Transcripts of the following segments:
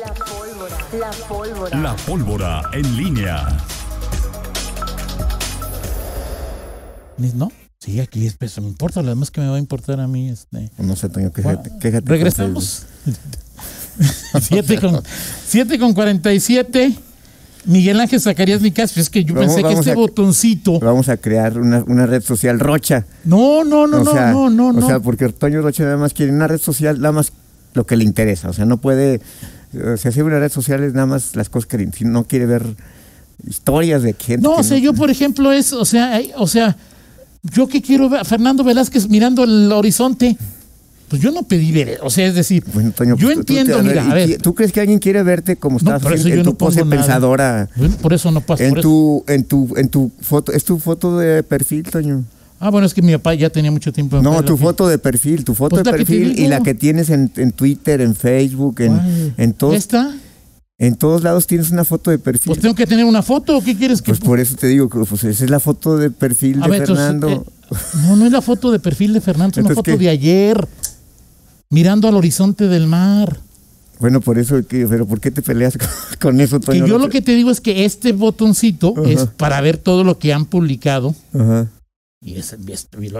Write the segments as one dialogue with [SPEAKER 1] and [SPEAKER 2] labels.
[SPEAKER 1] La pólvora. La pólvora.
[SPEAKER 2] La pólvora en línea.
[SPEAKER 3] ¿No? Sí, aquí es, pues, me importa, lo demás que me va a importar a mí. Este.
[SPEAKER 4] No sé, Toño, quéjate. quéjate
[SPEAKER 3] Regresamos. 7 con, siete con 47. Miguel Ángel Zacarías Nicasio, es que yo
[SPEAKER 4] Vamos-
[SPEAKER 3] pensé que este
[SPEAKER 4] a-
[SPEAKER 3] botoncito.
[SPEAKER 4] Vamos a crear una, una red social rocha.
[SPEAKER 3] No, no, no,
[SPEAKER 4] o sea,
[SPEAKER 3] no, no, no.
[SPEAKER 4] O sea, porque Toño Rocha nada más quiere una red social, nada más lo que le interesa. O sea, no puede. O sea, hacer una red social es nada más las cosas que no quiere ver historias de gente.
[SPEAKER 3] No, o sea, yo por ejemplo es, o sea, hay- o sea, yo que quiero ver a Fernando Velázquez mirando el horizonte, pues yo no pedí ver, o sea, es decir,
[SPEAKER 4] Bueno, Toño,
[SPEAKER 3] yo
[SPEAKER 4] pues,
[SPEAKER 3] entiendo, mira,
[SPEAKER 4] ¿y
[SPEAKER 3] a ver,
[SPEAKER 4] ¿Tú crees que alguien quiere verte como
[SPEAKER 3] No,
[SPEAKER 4] estás
[SPEAKER 3] por eso
[SPEAKER 4] haciendo
[SPEAKER 3] yo
[SPEAKER 4] en tu
[SPEAKER 3] no
[SPEAKER 4] pose
[SPEAKER 3] nada.
[SPEAKER 4] pensadora?
[SPEAKER 3] por eso no pasa.
[SPEAKER 4] En
[SPEAKER 3] por eso-
[SPEAKER 4] tu, en tu, en tu foto, es tu foto de perfil, Toño.
[SPEAKER 3] Ah, bueno, es que mi papá ya tenía mucho tiempo.
[SPEAKER 4] No, tu
[SPEAKER 3] que-
[SPEAKER 4] foto de perfil, tu foto
[SPEAKER 3] Pues
[SPEAKER 4] de
[SPEAKER 3] que
[SPEAKER 4] perfil y la que tienes en, en Twitter, en Facebook, en, en todos,
[SPEAKER 3] ¿Esta?
[SPEAKER 4] en todos lados tienes una foto de perfil.
[SPEAKER 3] Pues tengo que tener una foto, ¿o ¿qué quieres que
[SPEAKER 4] Pues por eso te digo, que, pues esa es la foto de perfil
[SPEAKER 3] A
[SPEAKER 4] de
[SPEAKER 3] ver, entonces,
[SPEAKER 4] Fernando.
[SPEAKER 3] eh, no, no es la foto de perfil de Fernando, es una foto
[SPEAKER 4] ¿qué?
[SPEAKER 3] de ayer, mirando al horizonte del mar.
[SPEAKER 4] Bueno, por eso, que, pero ¿por qué te peleas con, eso,
[SPEAKER 3] Que
[SPEAKER 4] Toño?
[SPEAKER 3] yo lo que te digo es que este botoncito es para ver todo lo que han publicado.
[SPEAKER 4] Ajá,
[SPEAKER 3] Y, es-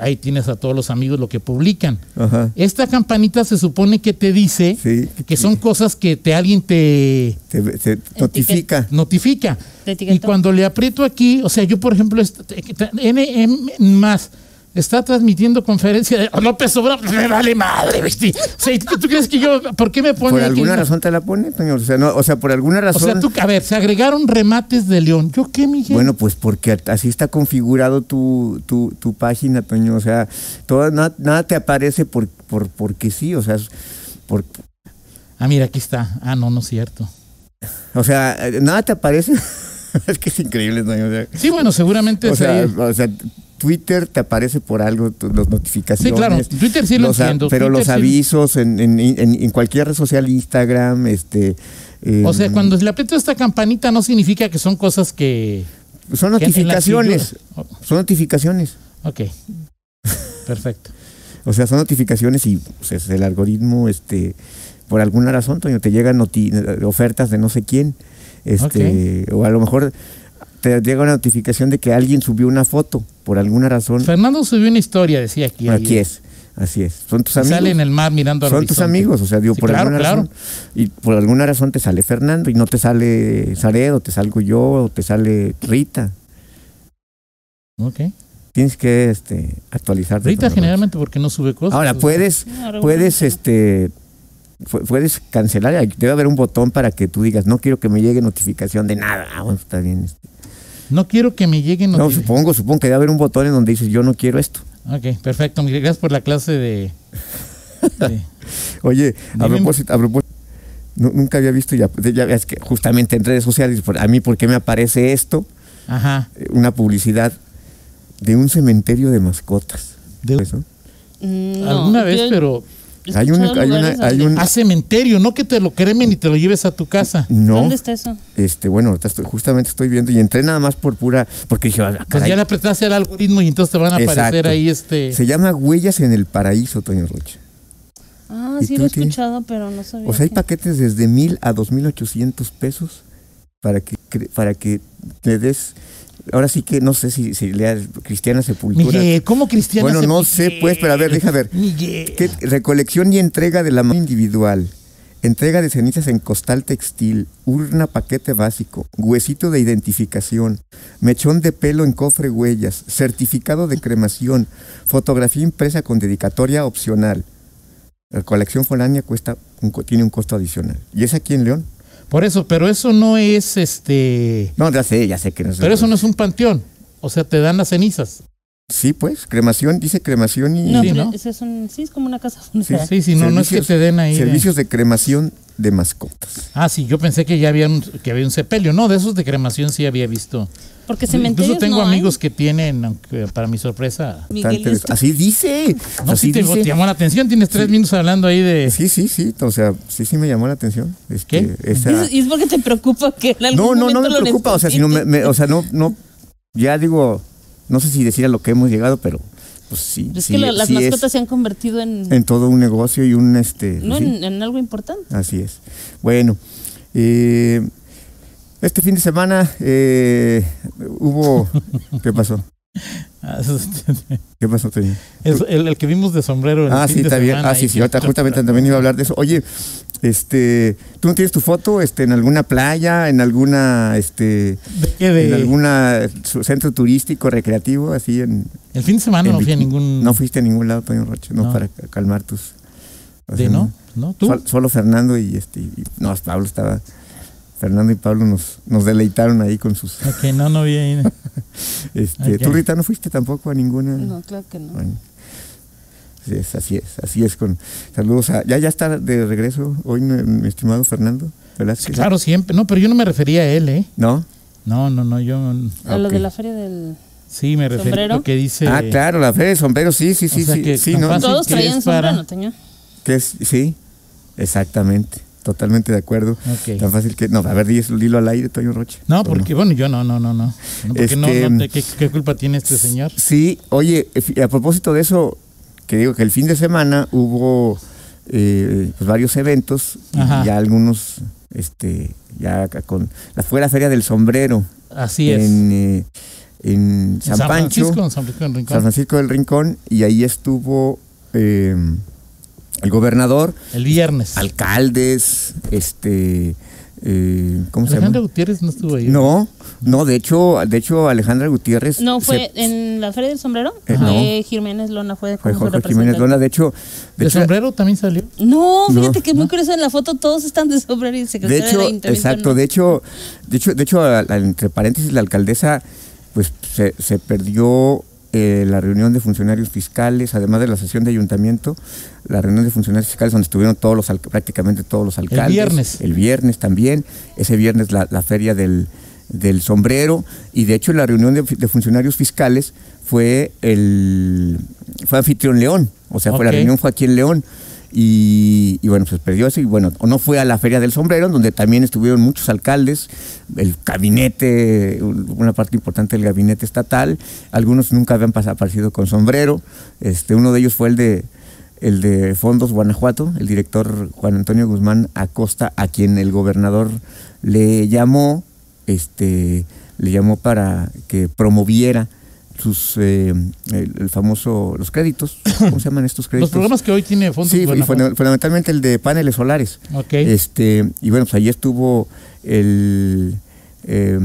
[SPEAKER 3] ahí tienes a todos los amigos lo que publican.
[SPEAKER 4] ajá,
[SPEAKER 3] Esta campanita se supone que te dice
[SPEAKER 4] sí.
[SPEAKER 3] que son cosas que te alguien te
[SPEAKER 4] Te, te notifica.
[SPEAKER 3] notifica.
[SPEAKER 5] Te
[SPEAKER 3] Y cuando le aprieto aquí, o sea, yo por ejemplo, est- NM más está transmitiendo conferencia de López Obrador, me vale madre, ¿viste? O sea, ¿tú tú crees que yo, por qué me pone
[SPEAKER 4] ¿Por
[SPEAKER 3] aquí?
[SPEAKER 4] alguna razón te la pone, Toño? O sea, no, o sea, por alguna
[SPEAKER 3] O
[SPEAKER 4] razón.
[SPEAKER 3] sea, tú, a ver, se agregaron remates de León. ¿Yo qué, Miguel?
[SPEAKER 4] Bueno, pues porque así está configurado tu, tu, tu página, Toño. O sea, todo, nada, nada te aparece por, por, porque sí, o sea, por,
[SPEAKER 3] Ah, mira, aquí está. Ah, no, no es cierto.
[SPEAKER 4] o sea, eh, nada te aparece. es que es increíble, Toño. O sea,
[SPEAKER 3] Sí, bueno, seguramente
[SPEAKER 4] o sea, o sea, Twitter te aparece por algo, tu- las notificaciones.
[SPEAKER 3] Sí, claro, Twitter sí lo
[SPEAKER 4] los
[SPEAKER 3] entiendo.
[SPEAKER 4] Pero
[SPEAKER 3] Twitter
[SPEAKER 4] los
[SPEAKER 3] sí-
[SPEAKER 4] avisos en, en, en, en cualquier red social, Instagram, este.
[SPEAKER 3] O sea,
[SPEAKER 4] em,
[SPEAKER 3] cuando le aprieto esta campanita no significa que son cosas que...
[SPEAKER 4] Son
[SPEAKER 3] que
[SPEAKER 4] notificaciones. Son notificaciones.
[SPEAKER 3] Ok. Perfecto.
[SPEAKER 4] O sea, son notificaciones y pues, es el algoritmo, este, por alguna razón, Toño, te llegan ofertas de no sé quién. Este, o a lo mejor te llega una notificación de que alguien subió una foto, por alguna razón.
[SPEAKER 3] Fernando subió una historia, decía aquí.
[SPEAKER 4] Aquí
[SPEAKER 3] ayer.
[SPEAKER 4] es, así es. Son tus amigos.
[SPEAKER 3] Sale en el mar mirando al
[SPEAKER 4] son tus amigos, o sea, digo,
[SPEAKER 3] Sí,
[SPEAKER 4] por
[SPEAKER 3] claro,
[SPEAKER 4] alguna
[SPEAKER 3] claro.
[SPEAKER 4] razón. Y por alguna razón te sale Fernando y no te sale Saredo, te salgo yo, o te sale Rita.
[SPEAKER 3] Ok.
[SPEAKER 4] Tienes que este, actualizarte.
[SPEAKER 3] Rita generalmente porque no sube cosas.
[SPEAKER 4] Ahora puedes, puedes este pu- puedes cancelar debe haber un botón para que tú digas no quiero que me llegue notificación de nada ah, bueno, está bien este.
[SPEAKER 3] No quiero que me lleguen
[SPEAKER 4] no supongo supongo que debe haber un botón en donde dices yo no quiero esto
[SPEAKER 3] Ok, perfecto. Miguel, Gracias por la clase de... de-
[SPEAKER 4] oye a
[SPEAKER 3] Dime.
[SPEAKER 4] propósito a propósito nu- nunca había visto ya, ya ves que justamente en redes sociales por- a mí por qué me aparece esto
[SPEAKER 3] Ajá.
[SPEAKER 4] Eh, una publicidad de un cementerio de mascotas
[SPEAKER 3] De-
[SPEAKER 4] Eso.
[SPEAKER 5] Mm, no,
[SPEAKER 3] Alguna vez,
[SPEAKER 5] yo
[SPEAKER 3] pero...
[SPEAKER 4] Hay una- hay una- hay un-
[SPEAKER 3] A cementerio, no que te lo cremen y te lo lleves a tu casa.
[SPEAKER 4] no
[SPEAKER 5] ¿Dónde está eso?
[SPEAKER 4] este bueno estoy- justamente estoy viendo y entré nada más por pura porque dije ah,
[SPEAKER 3] Pues ya le apretaste el algoritmo y entonces te van a aparecer ahí este...
[SPEAKER 4] Se llama Huellas en el Paraíso, Toño Rocha.
[SPEAKER 5] Ah,
[SPEAKER 4] ¿Y
[SPEAKER 5] sí lo he
[SPEAKER 4] tienes?
[SPEAKER 5] escuchado, pero no sabía.
[SPEAKER 4] O sea, hay
[SPEAKER 5] que-
[SPEAKER 4] paquetes desde mil a dos mil ochocientos pesos para que para que le des. Ahora sí que no sé si, si leas Cristiana Sepultura.
[SPEAKER 3] Miguel, ¿cómo cristiana?
[SPEAKER 4] Bueno, no sé, pues, pero a ver, deja ver.
[SPEAKER 3] Miguel.
[SPEAKER 4] ¿Qué- recolección y entrega de la mano individual. Entrega de cenizas en costal textil, urna paquete básico, huesito de identificación, mechón de pelo en cofre huellas, certificado de cremación, fotografía impresa con dedicatoria opcional. La colección foránea cuesta tiene un costo adicional. ¿Y es aquí en León?
[SPEAKER 3] Por eso, pero eso no es este...
[SPEAKER 4] No, ya sé, ya sé que no es.
[SPEAKER 3] Pero eso no es un panteón. O sea, te dan las cenizas.
[SPEAKER 4] Sí, pues, cremación, dice cremación y
[SPEAKER 5] No,
[SPEAKER 3] Sí, ¿no?
[SPEAKER 5] ese es un, sí, es como una casa
[SPEAKER 4] Sí,
[SPEAKER 5] funeraria.
[SPEAKER 3] Sí, sí, no, no es que
[SPEAKER 4] Servicios-
[SPEAKER 3] te den ahí. de-
[SPEAKER 4] servicios de cremación de mascotas.
[SPEAKER 3] Ah, sí, yo pensé que ya había un, que había un sepelio. No, de esos de cremación sí había visto.
[SPEAKER 5] Porque cementerios
[SPEAKER 3] Incluso tengo
[SPEAKER 5] no hay.
[SPEAKER 3] amigos que tienen, aunque para mi sorpresa.
[SPEAKER 5] Miguel,
[SPEAKER 4] Así dice.
[SPEAKER 3] No,
[SPEAKER 4] así
[SPEAKER 3] sí te,
[SPEAKER 4] dice.
[SPEAKER 3] te llamó la atención. Tienes tres minutos hablando ahí de.
[SPEAKER 4] Sí, sí, sí. O sea, sí, sí me llamó la atención. Es
[SPEAKER 3] ¿Qué?
[SPEAKER 4] que esa-
[SPEAKER 5] Y es porque te preocupa que en algún
[SPEAKER 4] No, no, no me preocupa. O sea, sino me, me- o sea, no, no. Ya digo, no sé si decir a lo que hemos llegado, pero pues sí.
[SPEAKER 5] Es
[SPEAKER 4] sí,
[SPEAKER 5] que la- las
[SPEAKER 4] sí es
[SPEAKER 5] mascotas se han convertido en,
[SPEAKER 4] en todo un negocio y un este.
[SPEAKER 5] no,
[SPEAKER 4] sí,
[SPEAKER 5] en, en algo importante.
[SPEAKER 4] Así es. Bueno, eh, este fin de semana eh, hubo. ¿Qué pasó?
[SPEAKER 3] Ah,
[SPEAKER 4] ¿Qué pasó, Toño?
[SPEAKER 3] el, el que vimos de sombrero. el
[SPEAKER 4] Ah,
[SPEAKER 3] fin
[SPEAKER 4] sí,
[SPEAKER 3] de
[SPEAKER 4] está bien. Ah, sí, sí. Ahorita justamente también iba a hablar de eso. Oye, este, ¿tú no tienes tu foto este, en alguna playa, en alguna, este,
[SPEAKER 3] ¿De qué? De-
[SPEAKER 4] en alguna centro turístico, recreativo, así en.
[SPEAKER 3] El fin de semana
[SPEAKER 4] en
[SPEAKER 3] no fui a ningún.
[SPEAKER 4] No fuiste a ningún lado, Toño Rocha, no,
[SPEAKER 3] No.
[SPEAKER 4] para calmar tus. o
[SPEAKER 3] de, ¿no? ¿No? ¿Tú?
[SPEAKER 4] Sol- solo Fernando y este. y- no, Pablo estaba. Fernando y Pablo nos, nos deleitaron ahí con sus.
[SPEAKER 3] Ok, no, no vi ahí.
[SPEAKER 4] Este,
[SPEAKER 3] Ok.
[SPEAKER 4] ¿Tú, Rita, no fuiste tampoco a ninguna?
[SPEAKER 5] No, claro que no.
[SPEAKER 4] Bueno, así es, así es, así es con saludos a, ya ya está de regreso hoy mi, estimado Fernando Velázquez.
[SPEAKER 3] Claro, siempre. No, pero yo no me refería a él, ¿eh?
[SPEAKER 4] ¿No?
[SPEAKER 3] No, no, no, yo
[SPEAKER 5] A lo
[SPEAKER 4] Ok.
[SPEAKER 5] de la feria del...
[SPEAKER 3] sí me refería a
[SPEAKER 5] ¿Sombrero?
[SPEAKER 3] lo que dice.
[SPEAKER 4] ah, claro, la feria de sombreros, sí, sí, sí,
[SPEAKER 3] sea
[SPEAKER 4] sí,
[SPEAKER 3] que
[SPEAKER 4] sí, ¿no?
[SPEAKER 5] Todos traían
[SPEAKER 3] para-
[SPEAKER 5] sombrero.
[SPEAKER 4] Que es, sí, exactamente, totalmente de acuerdo.
[SPEAKER 3] Ok.
[SPEAKER 4] Tan fácil que, no, a ver, dilo, dilo al aire, Toño Roche.
[SPEAKER 3] No,
[SPEAKER 4] ¿O
[SPEAKER 3] porque, bueno, yo no, no, no, no. No, porque no,
[SPEAKER 4] Este,
[SPEAKER 3] no, ¿qué, qué culpa tiene este señor?
[SPEAKER 4] Sí, oye, eh, a propósito de eso, que digo que el fin de semana hubo eh, pues varios eventos y ya algunos, este, ya con la fue la feria del sombrero
[SPEAKER 3] Así es.
[SPEAKER 4] en, eh, en San, Pancho,
[SPEAKER 3] Francisco, San Francisco del Rincón.
[SPEAKER 4] San Francisco del Rincón, y ahí estuvo eh, el gobernador,
[SPEAKER 3] el viernes.
[SPEAKER 4] alcaldes, este, eh, ¿cómo se
[SPEAKER 3] Alejandro
[SPEAKER 4] llama?
[SPEAKER 3] Gutiérrez no estuvo ahí.
[SPEAKER 4] No, no, de hecho, de hecho Alejandra Gutiérrez
[SPEAKER 5] No,
[SPEAKER 4] se-
[SPEAKER 5] fue en la feria del sombrero.
[SPEAKER 4] Eh,
[SPEAKER 5] Fue Jiménez Lona, fue
[SPEAKER 4] fue Jorge Jiménez. Lona, de hecho, de
[SPEAKER 3] ¿De
[SPEAKER 4] hecho,
[SPEAKER 3] sombrero también salió?
[SPEAKER 5] No,
[SPEAKER 4] No,
[SPEAKER 5] fíjate que es muy
[SPEAKER 3] ¿no?
[SPEAKER 5] curioso en la foto todos están de sombrero y el
[SPEAKER 4] De
[SPEAKER 5] secretario
[SPEAKER 4] hecho,
[SPEAKER 5] del ayuntamiento
[SPEAKER 4] exacto,
[SPEAKER 5] no.
[SPEAKER 4] de hecho, de hecho, de hecho, a- a- entre paréntesis, la alcaldesa, pues se, se perdió eh, la reunión de funcionarios fiscales, además de la sesión de ayuntamiento, la reunión de funcionarios fiscales donde estuvieron todos los prácticamente todos los alcaldes.
[SPEAKER 3] viernes.
[SPEAKER 4] El viernes también, ese viernes la, la feria del, del sombrero, y de hecho la reunión de, de funcionarios fiscales fue el fue anfitrión León, o sea, fue la reunión fue aquí en León. Y, bueno, pues perdió eso y bueno, no fue a la Feria del Sombrero, donde también estuvieron muchos alcaldes, el gabinete, una parte importante del gabinete estatal, algunos nunca habían aparecido con sombrero, este, uno de ellos fue el de el de Fondos Guanajuato, el director Juan Antonio Guzmán Acosta, a quien el gobernador le llamó, este, le llamó para que promoviera sus eh, el, el famoso los créditos, ¿cómo se llaman estos créditos?
[SPEAKER 3] Los programas que hoy tiene Fondos
[SPEAKER 4] Sí, y
[SPEAKER 3] Guanajuato.
[SPEAKER 4] funda- fundamentalmente el de paneles solares. Este, y bueno, pues ahí estuvo el, eh,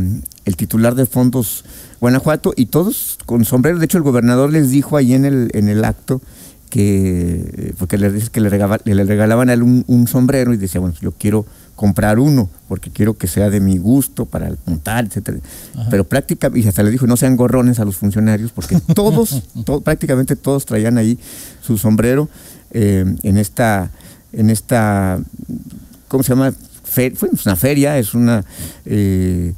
[SPEAKER 4] el titular de Fondos Guanajuato y todos con sombrero. De hecho, el gobernador les dijo ahí en el, en el acto que, eh, porque le dice que le, regaba- le regalaban a él un, un sombrero y decía, bueno, yo quiero comprar uno porque quiero que sea de mi gusto para montar, etcétera. Pero prácticamente, y hasta le dijo, no sean gorrones a los funcionarios porque todos, to- prácticamente todos traían ahí su sombrero eh, en esta, en esta, ¿cómo se llama? Fe- fue una feria, es una eh,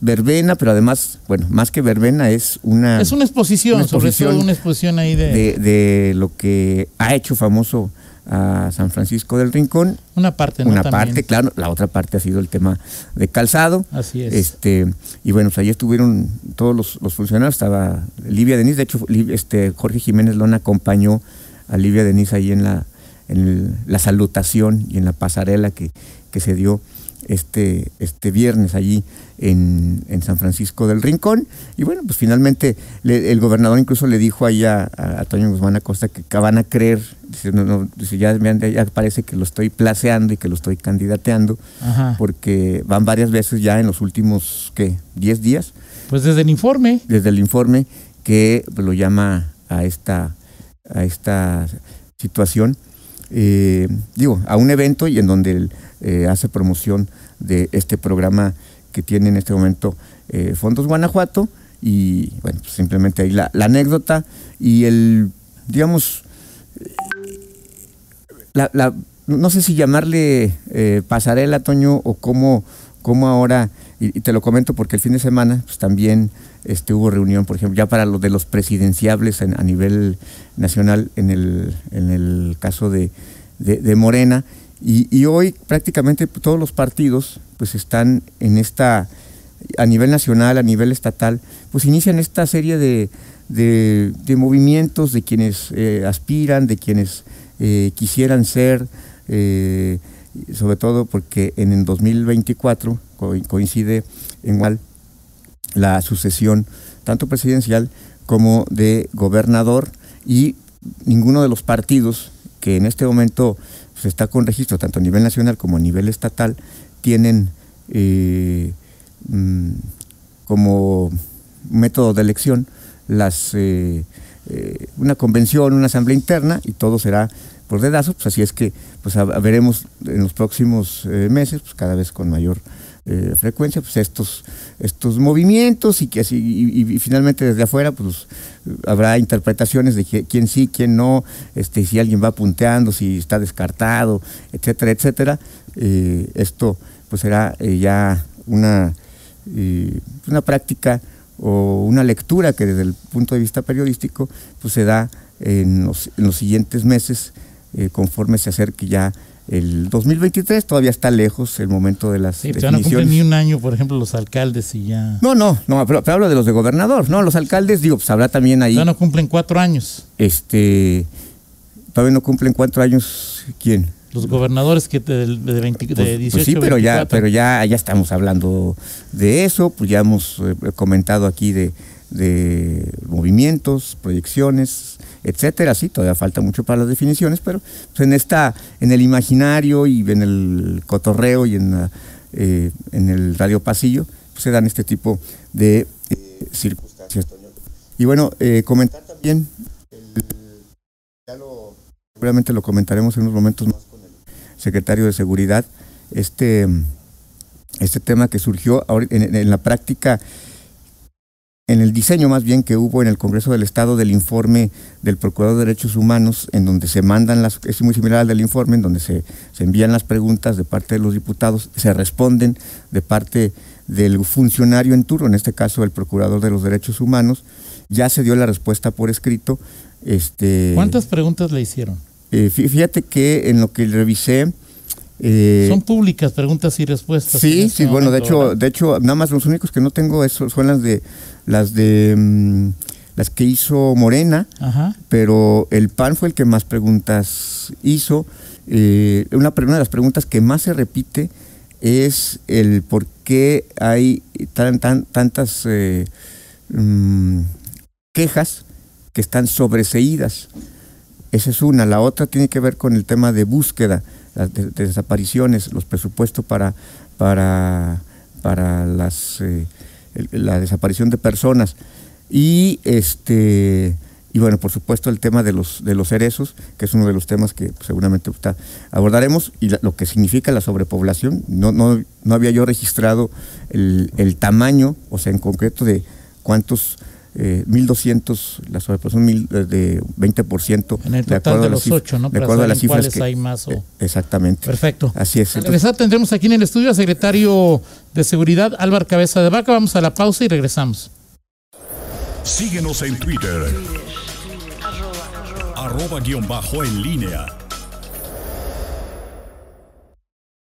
[SPEAKER 4] verbena, pero además, bueno, más que verbena es una
[SPEAKER 3] es una exposición,
[SPEAKER 4] una
[SPEAKER 3] sobre todo una exposición ahí de,
[SPEAKER 4] de, de lo que ha hecho famoso a San Francisco del Rincón.
[SPEAKER 3] una parte, ¿no?
[SPEAKER 4] Una
[SPEAKER 3] También.
[SPEAKER 4] parte, claro, la otra parte ha sido el tema de calzado.
[SPEAKER 3] Así es.
[SPEAKER 4] Este, y bueno, pues ahí estuvieron todos los, los funcionarios, estaba Livia Denis, de hecho este, Jorge Jiménez Lona acompañó a Livia Denis ahí en la, en el- la salutación y en la pasarela que, que se dio este, este viernes allí en, en San Francisco del Rincón. Y bueno, pues finalmente le- el gobernador incluso le dijo ahí a, a, a Toño Guzmán Acosta que, que van a creer, dice, no, no, dice, ya, ya parece que lo estoy placeando y que lo estoy candidateando
[SPEAKER 3] Ajá.
[SPEAKER 4] porque van varias veces ya en los últimos, ¿qué? 10 días,
[SPEAKER 3] Pues desde el informe,
[SPEAKER 4] desde el informe, que lo llama a esta, a esta situación, eh, digo, a un evento y en donde él eh, hace promoción de este programa que tiene en este momento eh, Fondos Guanajuato. Y bueno, pues simplemente ahí la, anécdota y el, digamos, la, la- no sé si llamarle eh, pasarela, Toño, o cómo, cómo ahora, y, te lo comento porque el fin de semana pues, también este, hubo reunión, por ejemplo, ya para los de los presidenciables en- a nivel nacional en el, en el caso de- de Morena, y, y hoy prácticamente todos los partidos pues están en esta a nivel nacional, a nivel estatal, pues inician esta serie de, de, movimientos de quienes eh, aspiran, de quienes eh, quisieran ser, eh, sobre todo porque en el 2024 co- coincide en igual la sucesión tanto presidencial como de gobernador y ninguno de los partidos que en este momento se está con registro tanto a nivel nacional como a nivel estatal tienen eh, mm, como método de elección las eh, eh, una convención, una asamblea interna y todo será por dedazo, pues así es que pues veremos en los próximos eh, meses, pues cada vez con mayor eh, frecuencia, pues estos, estos movimientos y que así, y, finalmente desde afuera, pues habrá interpretaciones de quién sí, quién no, este, si alguien va punteando, si está descartado, etcétera, etcétera. Eh, esto pues será eh, ya una, eh, una práctica o una lectura que desde el punto de vista periodístico pues se da en los siguientes meses eh, conforme se acerque ya el 2023 todavía está lejos el momento de las
[SPEAKER 3] Sí, pues ya no
[SPEAKER 4] definiciones.
[SPEAKER 3] ni un año, por ejemplo, los alcaldes y ya.
[SPEAKER 4] No, no, no, pero, pero hablo de los de gobernador, no, los alcaldes, digo, pues habrá también ahí,
[SPEAKER 3] Ya no cumplen cuatro años.
[SPEAKER 4] este, todavía no cumplen cuatro años, ¿quién?
[SPEAKER 3] Los gobernadores que de, de, 20 de
[SPEAKER 4] Pues-
[SPEAKER 3] 18
[SPEAKER 4] pues sí, pero ya,
[SPEAKER 3] 24.
[SPEAKER 4] pero ya, ya estamos hablando de eso, pues ya hemos eh, comentado aquí de, de movimientos, proyecciones, etcétera. Sí, todavía falta mucho para las definiciones, pero pues en esta, en el imaginario y en el cotorreo y en, eh, en el radio pasillo, pues se dan este tipo de eh, circunstancias. Y bueno, eh, comentar también, el- ya lo, seguramente lo comentaremos en unos momentos más con el secretario de Seguridad, este, este tema que surgió ahora en la práctica, en el diseño más bien que hubo en el Congreso del Estado del informe del Procurador de Derechos Humanos, en donde se mandan las, es muy similar al del informe, en donde se, se envían las preguntas de parte de los diputados, se responden de parte del funcionario en turno, en este caso el Procurador de los Derechos Humanos, ya se dio la respuesta por escrito. Este,
[SPEAKER 3] ¿Cuántas preguntas le hicieron?
[SPEAKER 4] eh, fí- fíjate que en lo que revisé. Eh,
[SPEAKER 3] Son públicas preguntas y respuestas.
[SPEAKER 4] sí,
[SPEAKER 3] este
[SPEAKER 4] sí, bueno, de hecho,
[SPEAKER 3] ¿verdad?
[SPEAKER 4] de hecho, nada más los únicos que no tengo eso son las de las de mm, las que hizo Morena,
[SPEAKER 3] Ajá.
[SPEAKER 4] pero el PAN fue el que más preguntas hizo. Eh, una, una de las preguntas que más se repite es el por qué hay tan, tan, tantas eh, mm, quejas que están sobreseídas. Esa es una. La otra tiene que ver con el tema de búsqueda, las de- de desapariciones, los presupuestos para, para, para las, eh, la desaparición de personas. Y este y bueno, por supuesto el tema de los de los cerezos, que es uno de los temas que pues, seguramente abordaremos, y lo que significa la sobrepoblación. No, no, no había yo registrado el, el tamaño, o sea, en concreto de cuántos eh, 1.200, la sobrepoblación mil- eh, de 20%.
[SPEAKER 3] En el
[SPEAKER 4] de
[SPEAKER 3] total
[SPEAKER 4] acuerdo
[SPEAKER 3] de los
[SPEAKER 4] cif-
[SPEAKER 3] ocho, ¿no?
[SPEAKER 4] De
[SPEAKER 3] Para
[SPEAKER 4] acuerdo a
[SPEAKER 3] saber
[SPEAKER 4] las cifras
[SPEAKER 3] cuáles
[SPEAKER 4] que...
[SPEAKER 3] hay más o-
[SPEAKER 4] eh, Exactamente.
[SPEAKER 3] Perfecto.
[SPEAKER 4] Así es.
[SPEAKER 3] Al regresar tendremos aquí en el estudio al secretario de Seguridad, Álvaro Cabeza de Vaca. Vamos a la pausa y regresamos.
[SPEAKER 2] Síguenos en Twitter. Arroba guion bajo en línea.